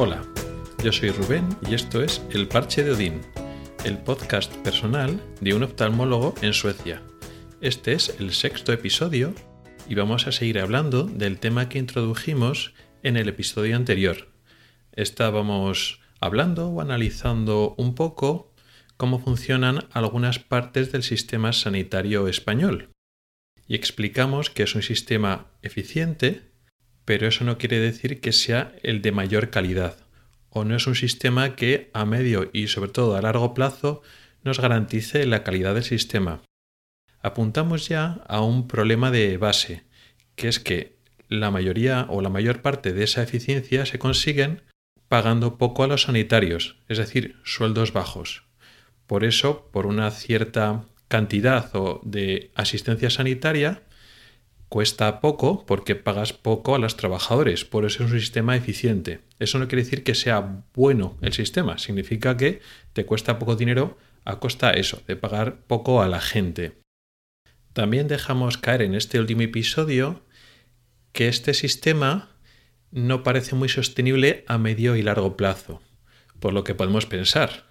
Hola, yo soy Rubén y esto es El Parche de Odín, el podcast personal de un oftalmólogo en Suecia. Este es el sexto episodio y vamos a seguir hablando del tema que introdujimos en el episodio anterior. Estábamos hablando o analizando un poco cómo funcionan algunas partes del sistema sanitario español y explicamos que es un sistema eficiente pero eso no quiere decir que sea el de mayor calidad, o no es un sistema que a medio y sobre todo a largo plazo nos garantice la calidad del sistema. Apuntamos ya a un problema de base, que es que la mayoría o la mayor parte de esa eficiencia se consiguen pagando poco a los sanitarios, es decir, sueldos bajos. Por eso, por una cierta cantidad de asistencia sanitaria, cuesta poco porque pagas poco a los trabajadores, por eso es un sistema eficiente. Eso no quiere decir que sea bueno el sistema, significa que te cuesta poco dinero a costa eso, de pagar poco a la gente. También dejamos caer en este último episodio que este sistema no parece muy sostenible a medio y largo plazo, por lo que podemos pensar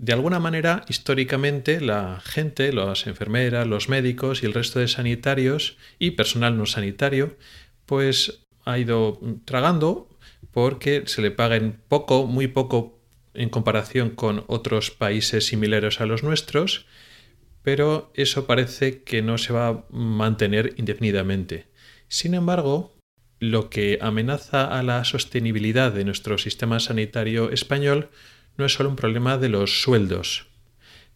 de alguna manera, históricamente, la gente, las enfermeras, los médicos y el resto de sanitarios y personal no sanitario, pues ha ido tragando porque se le paguen poco, muy poco en comparación con otros países similares a los nuestros, pero eso parece que no se va a mantener indefinidamente. Sin embargo, lo que amenaza a la sostenibilidad de nuestro sistema sanitario español no es solo un problema de los sueldos,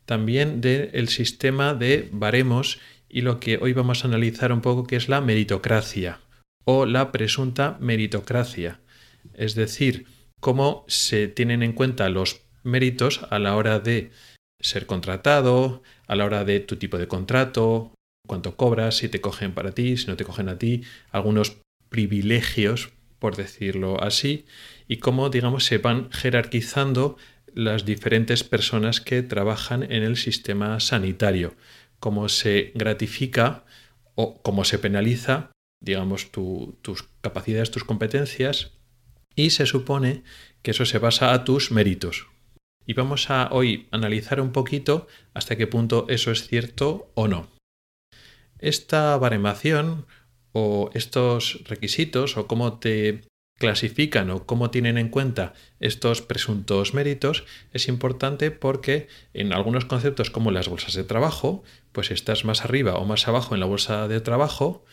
también del sistema de baremos y lo que hoy vamos a analizar un poco que es la meritocracia o la presunta meritocracia, es decir, cómo se tienen en cuenta los méritos a la hora de ser contratado, a la hora de tu tipo de contrato, cuánto cobras, si te cogen para ti, si no te cogen a ti, algunos privilegios, por decirlo así, y cómo, digamos, se van jerarquizando las diferentes personas que trabajan en el sistema sanitario, cómo se gratifica o cómo se penaliza, digamos, tus capacidades, tus competencias, y se supone que eso se basa a tus méritos. Y vamos a hoy analizar un poquito hasta qué punto eso es cierto o no. Esta baremación o estos requisitos o cómo te clasifican o cómo tienen en cuenta estos presuntos méritos es importante porque en algunos conceptos como las bolsas de trabajo, pues estás más arriba o más abajo en la bolsa de trabajo,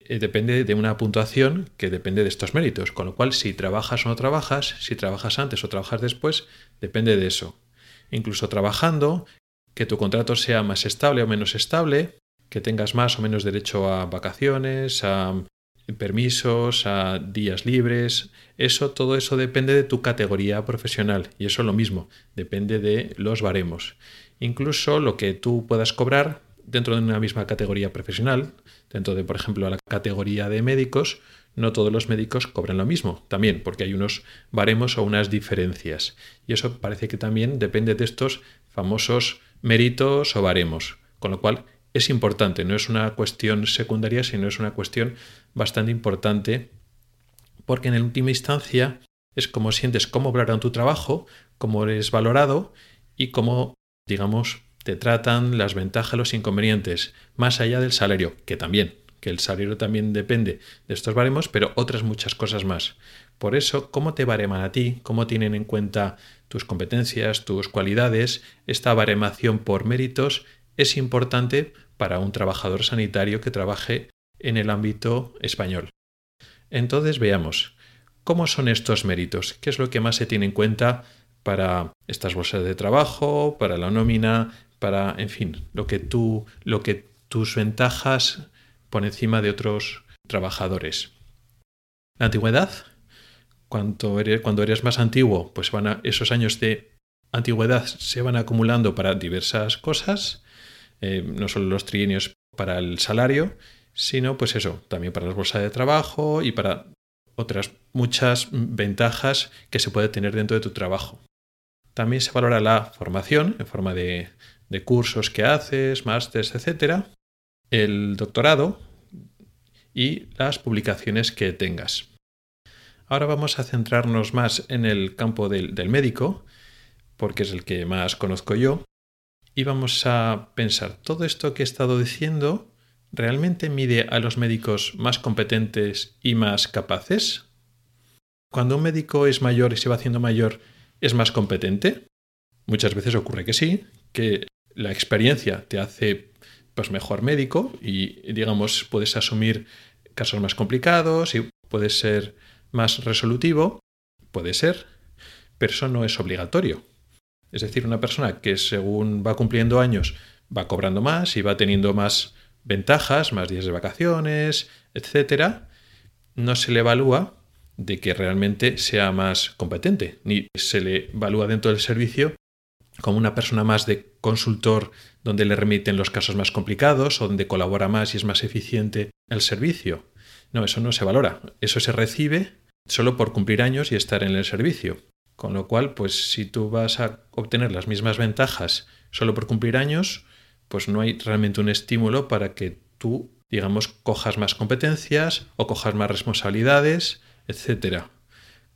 eh, depende de una puntuación que depende de estos méritos, con lo cual si trabajas o no trabajas, si trabajas antes o trabajas después, depende de eso. Incluso trabajando, que tu contrato sea más estable o menos estable, que tengas más o menos derecho a vacaciones, a permisos, a días libres, eso, todo eso depende de tu categoría profesional y eso es lo mismo, depende de los baremos. Incluso lo que tú puedas cobrar dentro de una misma categoría profesional, dentro de, por ejemplo, la categoría de médicos, no todos los médicos cobran lo mismo, también, porque hay unos baremos o unas diferencias. Y eso parece que también depende de estos famosos méritos o baremos, con lo cual es importante, no es una cuestión secundaria, sino es una cuestión bastante importante, porque en última instancia es como sientes cómo valoran tu trabajo, cómo eres valorado y cómo, digamos, te tratan las ventajas, los inconvenientes, más allá del salario, que también, que el salario también depende de estos baremos, pero otras muchas cosas más. Por eso, cómo te bareman a ti, cómo tienen en cuenta tus competencias, tus cualidades, esta baremación por méritos es importante para un trabajador sanitario que trabaje en el ámbito español. Entonces veamos, ¿cómo son estos méritos? ¿Qué es lo que más se tiene en cuenta para estas bolsas de trabajo, para la nómina, para, en fin, lo que tú, lo que tus ventajas por encima de otros trabajadores? La antigüedad, cuando eres, cuando eres más antiguo, pues van a, esos años de antigüedad se van acumulando para diversas cosas. Eh, no solo los trienios para el salario, sino pues eso, también para la bolsa de trabajo y para otras muchas ventajas que se puede tener dentro de tu trabajo. También se valora la formación en forma de, de cursos que haces, másters, etc. El doctorado y las publicaciones que tengas. Ahora vamos a centrarnos más en el campo del, del médico, porque es el que más conozco yo, y vamos a pensar, todo esto que he estado diciendo, ¿realmente mide a los médicos más competentes y más capaces? Cuando un médico es mayor y se va haciendo mayor, ¿es más competente? Muchas veces ocurre que sí, que la experiencia te hace pues, mejor médico y digamos puedes asumir casos más complicados y puedes ser más resolutivo, puede ser, pero eso no es obligatorio. Es decir, una persona que según va cumpliendo años va cobrando más y va teniendo más ventajas, más días de vacaciones, etcétera, no se le evalúa de que realmente sea más competente, ni se le evalúa dentro del servicio como una persona más de consultor donde le remiten los casos más complicados o donde colabora más y es más eficiente el servicio. No, eso no se valora. Eso se recibe solo por cumplir años y estar en el servicio. Con lo cual, pues si tú vas a obtener las mismas ventajas solo por cumplir años, pues no hay realmente un estímulo para que tú, digamos, cojas más competencias o cojas más responsabilidades, etc.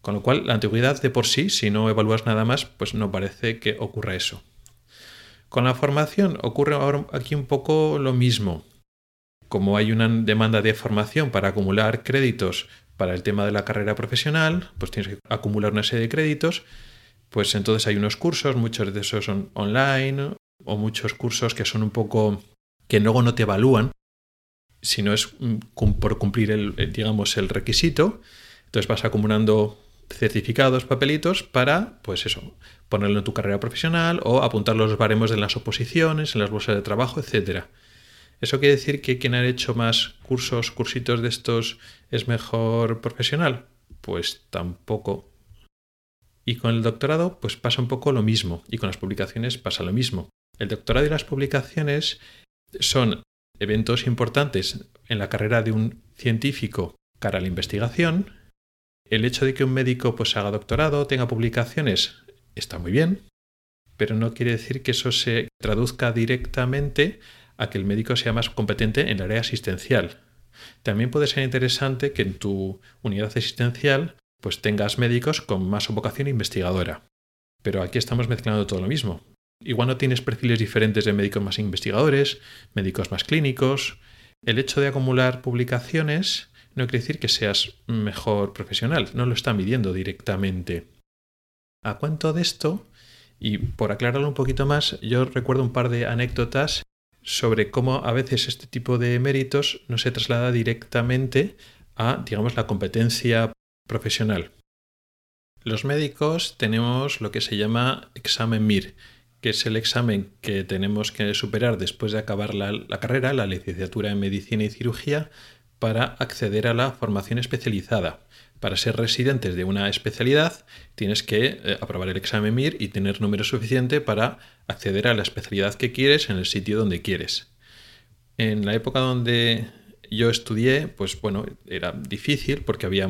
Con lo cual, la antigüedad de por sí, si no evalúas nada más, pues no parece que ocurra eso. Con la formación ocurre ahora aquí un poco lo mismo. Como hay una demanda de formación para acumular créditos para el tema de la carrera profesional, pues tienes que acumular una serie de créditos, pues entonces hay unos cursos, muchos de esos son online o muchos cursos que son un poco que luego no te evalúan, si no es mm, por cumplir el, digamos, el requisito. Entonces vas acumulando certificados, papelitos para, pues eso, ponerlo en tu carrera profesional o apuntar los baremos de las oposiciones, en las bolsas de trabajo, etc. ¿Eso quiere decir que quien ha hecho más cursos, cursitos de estos es mejor profesional? Pues tampoco. Y con el doctorado, pues pasa un poco lo mismo. Y con las publicaciones pasa lo mismo. El doctorado y las publicaciones son eventos importantes en la carrera de un científico cara a la investigación, el hecho de que un médico pues haga doctorado, tenga publicaciones, está muy bien, pero no quiere decir que eso se traduzca directamente a que el médico sea más competente en el área asistencial. También puede ser interesante que en tu unidad asistencial pues tengas médicos con más vocación investigadora. Pero aquí estamos mezclando todo lo mismo. Igual no tienes perfiles diferentes de médicos más investigadores, médicos más clínicos. El hecho de acumular publicaciones no quiere decir que seas mejor profesional, no lo está midiendo directamente. A cuento de esto, y por aclararlo un poquito más, yo recuerdo un par de anécdotas sobre cómo a veces este tipo de méritos no se traslada directamente a, digamos, la competencia profesional. Los médicos tenemos lo que se llama examen MIR, que es el examen que tenemos que superar después de acabar la, carrera, la licenciatura en medicina y cirugía, para acceder a la formación especializada. Para ser residentes de una especialidad tienes que eh, aprobar el examen MIR y tener número suficiente para acceder a la especialidad que quieres en el sitio donde quieres. En la época donde yo estudié, pues bueno, era difícil porque había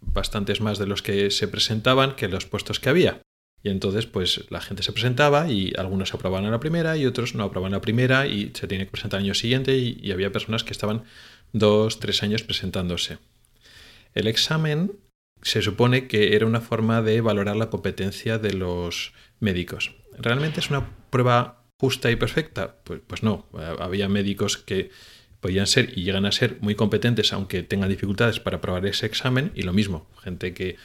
bastantes más de los que se presentaban que los puestos que había. Y entonces, pues la gente se presentaba y algunos aprobaban a la primera y otros no aprobaban la primera y se tenía que presentar al año siguiente y había personas que estaban dos, tres años presentándose. El examen se supone que era una forma de valorar la competencia de los médicos. ¿Realmente es una prueba justa y perfecta? Pues, pues no. Había médicos que podían ser y llegan a ser muy competentes aunque tengan dificultades para aprobar ese examen y lo mismo, gente que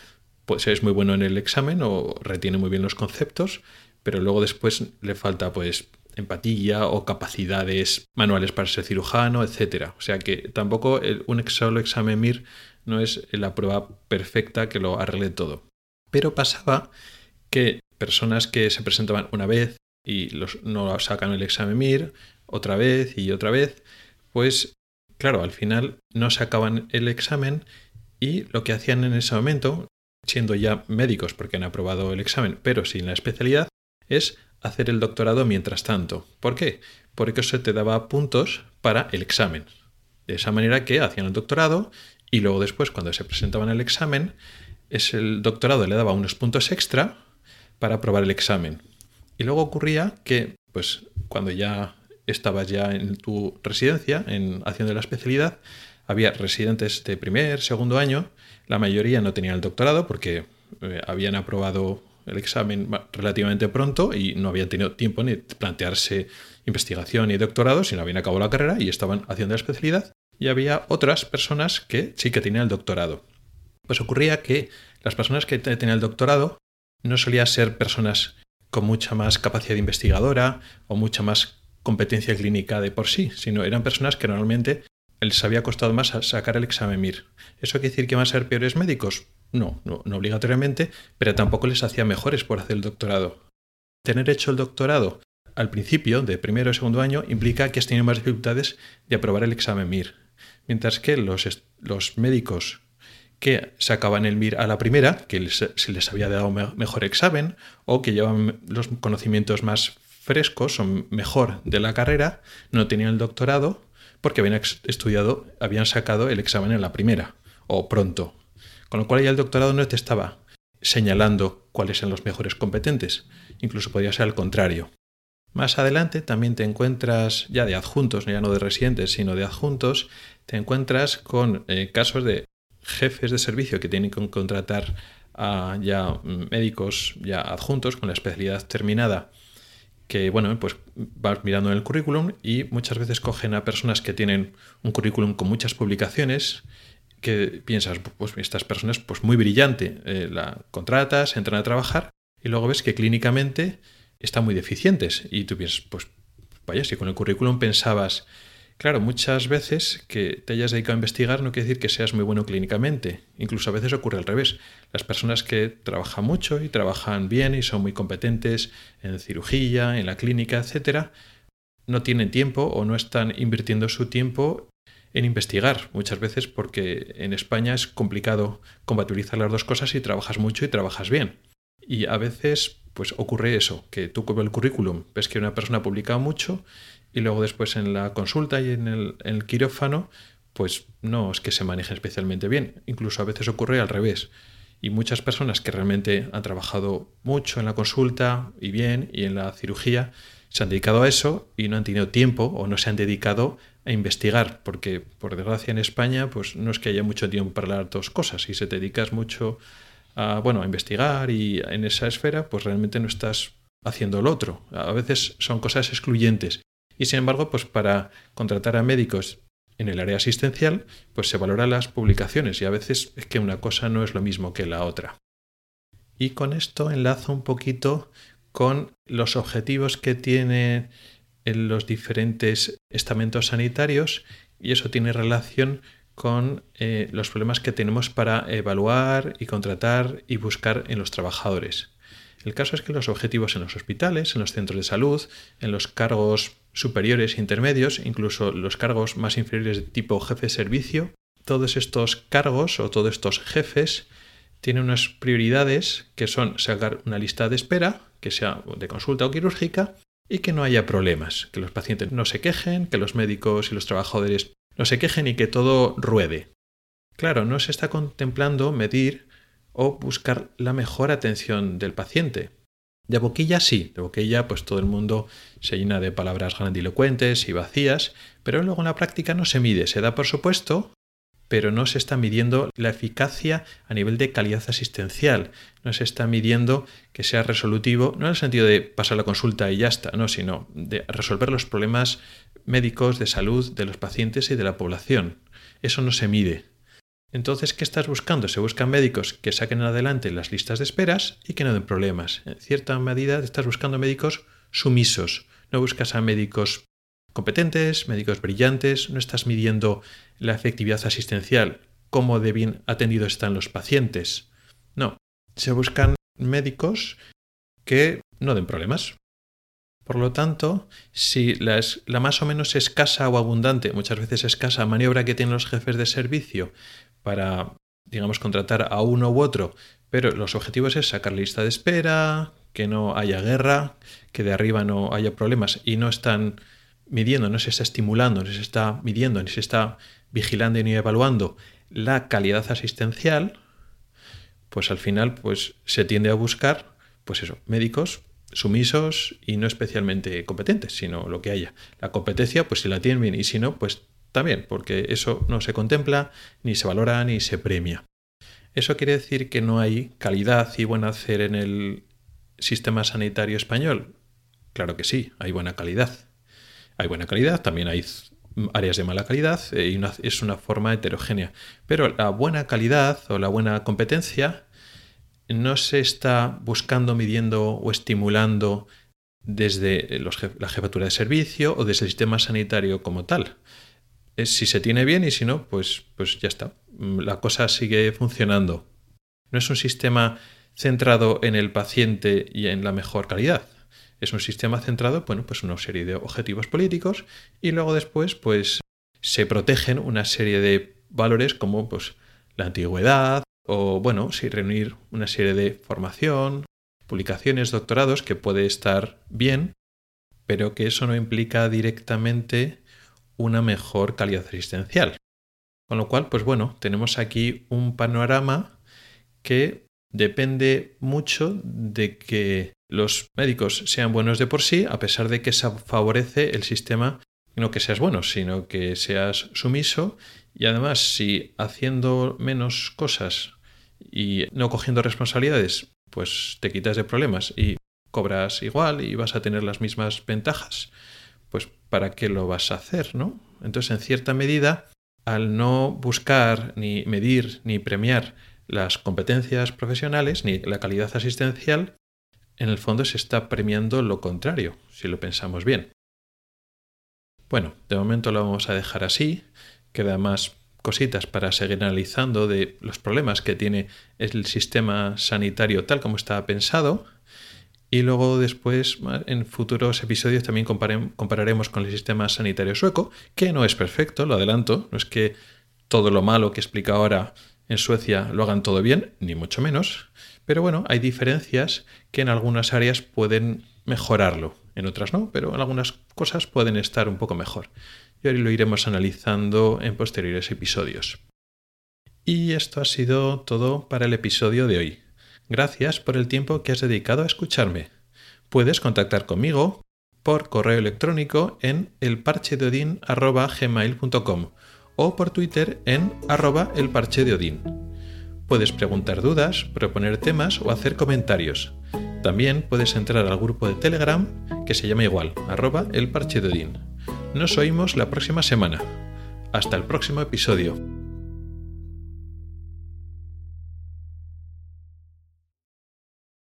pues, es muy bueno en el examen o retiene muy bien los conceptos, pero luego después le falta pues empatía o capacidades manuales para ser cirujano, etc. O sea que tampoco un solo examen MIR no es la prueba perfecta que lo arregle todo. Pero pasaba que personas que se presentaban una vez y los, no sacan el examen MIR, otra vez y otra vez, pues claro, al final no sacaban el examen y lo que hacían en ese momento, siendo ya médicos porque han aprobado el examen, pero sin la especialidad, es hacer el doctorado mientras tanto. ¿Por qué? Porque eso te daba puntos para el examen. De esa manera que hacían el doctorado y luego después cuando se presentaban el examen, es el doctorado le daba unos puntos extra para aprobar el examen. Y luego ocurría que, pues, cuando ya estabas ya en tu residencia, en haciendo la especialidad, había residentes de primer, segundo año, La mayoría no tenían el doctorado porque eh, habían aprobado el examen relativamente pronto y no habían tenido tiempo ni plantearse investigación ni doctorado, sino habían acabado la carrera y estaban haciendo la especialidad. Y había otras personas que sí que tenían el doctorado. Pues ocurría que las personas que tenían el doctorado no solían ser personas con mucha más capacidad investigadora o mucha más competencia clínica de por sí, sino eran personas que normalmente les había costado más sacar el examen MIR. ¿Eso quiere decir que van a ser peores médicos? No, no, obligatoriamente, pero tampoco les hacía mejores por hacer el doctorado. Tener hecho el doctorado al principio, de primero o segundo año, implica que has tenido más dificultades de aprobar el examen MIR. Mientras que los, los médicos que sacaban el MIR a la primera, que se les había dado mejor examen, o que llevaban los conocimientos más frescos o mejor de la carrera, no tenían el doctorado porque habían estudiado, habían sacado el examen en la primera, o pronto. Con lo cual ya el doctorado no te estaba señalando cuáles eran los mejores competentes, incluso podría ser al contrario. Más adelante también te encuentras, ya de adjuntos, ya no de residentes, sino de adjuntos, te encuentras con eh, casos de jefes de servicio que tienen que contratar a ya médicos ya adjuntos con la especialidad terminada que bueno, pues vas mirando en el currículum y muchas veces cogen a personas que tienen un currículum con muchas publicaciones que piensas, pues estas personas, pues muy brillante, eh, la contratas, entran a trabajar y luego ves que clínicamente están muy deficientes y tú piensas, pues vaya, si con el currículum pensabas Claro, muchas veces que te hayas dedicado a investigar no quiere decir que seas muy bueno clínicamente. Incluso a veces ocurre al revés. Las personas que trabajan mucho y trabajan bien y son muy competentes en cirugía, en la clínica, etcétera, no tienen tiempo o no están invirtiendo su tiempo en investigar muchas veces porque en España es complicado compatibilizar las dos cosas y trabajas mucho y trabajas bien. Y a veces pues ocurre eso, que tú con el currículum ves que una persona ha publicado mucho y luego después en la consulta y en el, quirófano, pues no es que se maneje especialmente bien. Incluso a veces ocurre al revés. Y muchas personas que realmente han trabajado mucho en la consulta y bien y en la cirugía se han dedicado a eso y no han tenido tiempo o no se han dedicado a investigar, porque por desgracia en España pues no es que haya mucho tiempo para las dos cosas. Si se te dedicas mucho a, bueno, a investigar y en esa esfera, pues realmente no estás haciendo lo otro. A veces son cosas excluyentes y sin embargo, pues para contratar a médicos en el área asistencial, pues se valoran las publicaciones y a veces es que una cosa no es lo mismo que la otra. Y con esto enlazo un poquito con los objetivos que tienen los diferentes estamentos sanitarios y eso tiene relación con eh, los problemas que tenemos para evaluar y contratar y buscar en los trabajadores. El caso es que los objetivos en los hospitales, en los centros de salud, en los cargos superiores e intermedios, incluso los cargos más inferiores de tipo jefe de servicio, todos estos cargos o todos estos jefes tienen unas prioridades que son sacar una lista de espera, que sea de consulta o quirúrgica, y que no haya problemas, que los pacientes no se quejen, que los médicos y los trabajadores no se quejen y que todo ruede. Claro, no se está contemplando medir o buscar la mejor atención del paciente. De boquilla sí, de boquilla pues todo el mundo se llena de palabras grandilocuentes y vacías, pero luego en la práctica no se mide, se da por supuesto, pero no se está midiendo la eficacia a nivel de calidad asistencial, no se está midiendo que sea resolutivo, no en el sentido de pasar la consulta y ya está, no, sino de resolver los problemas médicos de salud de los pacientes y de la población. Eso no se mide. Entonces, ¿qué estás buscando? Se buscan médicos que saquen adelante las listas de esperas y que no den problemas. En cierta medida estás buscando médicos sumisos. No buscas a médicos competentes, médicos brillantes, no estás midiendo la efectividad asistencial, cómo de bien atendidos están los pacientes. No, se buscan médicos que no den problemas. Por lo tanto, si la, la, más o menos escasa o abundante, muchas veces escasa maniobra que tienen los jefes de servicio para, digamos, contratar a uno u otro, pero los objetivos es sacar lista de espera, que no haya guerra, que de arriba no haya problemas y no están midiendo, no se está estimulando, no se está midiendo, ni se está vigilando ni evaluando la calidad asistencial, pues al final pues se tiende a buscar pues eso, médicos sumisos y no especialmente competentes, sino lo que haya. La competencia, pues si la tienen bien y si no, pues también, porque eso no se contempla, ni se valora, ni se premia. ¿Eso quiere decir que no hay calidad y buen hacer en el sistema sanitario español? Claro que sí, hay buena calidad. Hay buena calidad, también hay áreas de mala calidad eh, y es una forma heterogénea. Pero la buena calidad o la buena competencia no se está buscando, midiendo o estimulando desde la jefatura de servicio o desde el sistema sanitario como tal. Es si se tiene bien y si no, pues, pues ya está. La cosa sigue funcionando. No es un sistema centrado en el paciente y en la mejor calidad. Es un sistema centrado, bueno, pues una serie de objetivos políticos y luego después, pues se protegen una serie de valores como pues la antigüedad o bueno, sí reunir una serie de formación, publicaciones, doctorados que puede estar bien, pero que eso no implica directamente una mejor calidad asistencial. Con lo cual, pues bueno, tenemos aquí un panorama que depende mucho de que los médicos sean buenos de por sí, a pesar de que se favorece el sistema no que seas bueno, sino que seas sumiso y además si haciendo menos cosas y no cogiendo responsabilidades, pues te quitas de problemas y cobras igual y vas a tener las mismas ventajas, pues ¿para qué lo vas a hacer, no? Entonces, en cierta medida, al no buscar ni medir ni premiar las competencias profesionales ni la calidad asistencial, en el fondo se está premiando lo contrario, si lo pensamos bien. Bueno, de momento lo vamos a dejar así, queda más cositas para seguir analizando de los problemas que tiene el sistema sanitario tal como estaba pensado. Y luego después, en futuros episodios, también compararemos con el sistema sanitario sueco, que no es perfecto, lo adelanto, no es que todo lo malo que explica ahora en Suecia lo hagan todo bien, ni mucho menos, pero bueno, hay diferencias que en algunas áreas pueden mejorarlo, en otras no, pero en algunas cosas pueden estar un poco mejor y ahora lo iremos analizando en posteriores episodios. Y esto ha sido todo para el episodio de hoy. Gracias por el tiempo que has dedicado a escucharme. Puedes contactar conmigo por correo electrónico en elparchedeodin.gmail.com o por Twitter en arroba elparchedeodin. Puedes preguntar dudas, proponer temas o hacer comentarios. También puedes entrar al grupo de Telegram que se llama igual, arroba elparchedeodin. Nos oímos la próxima semana. Hasta el próximo episodio.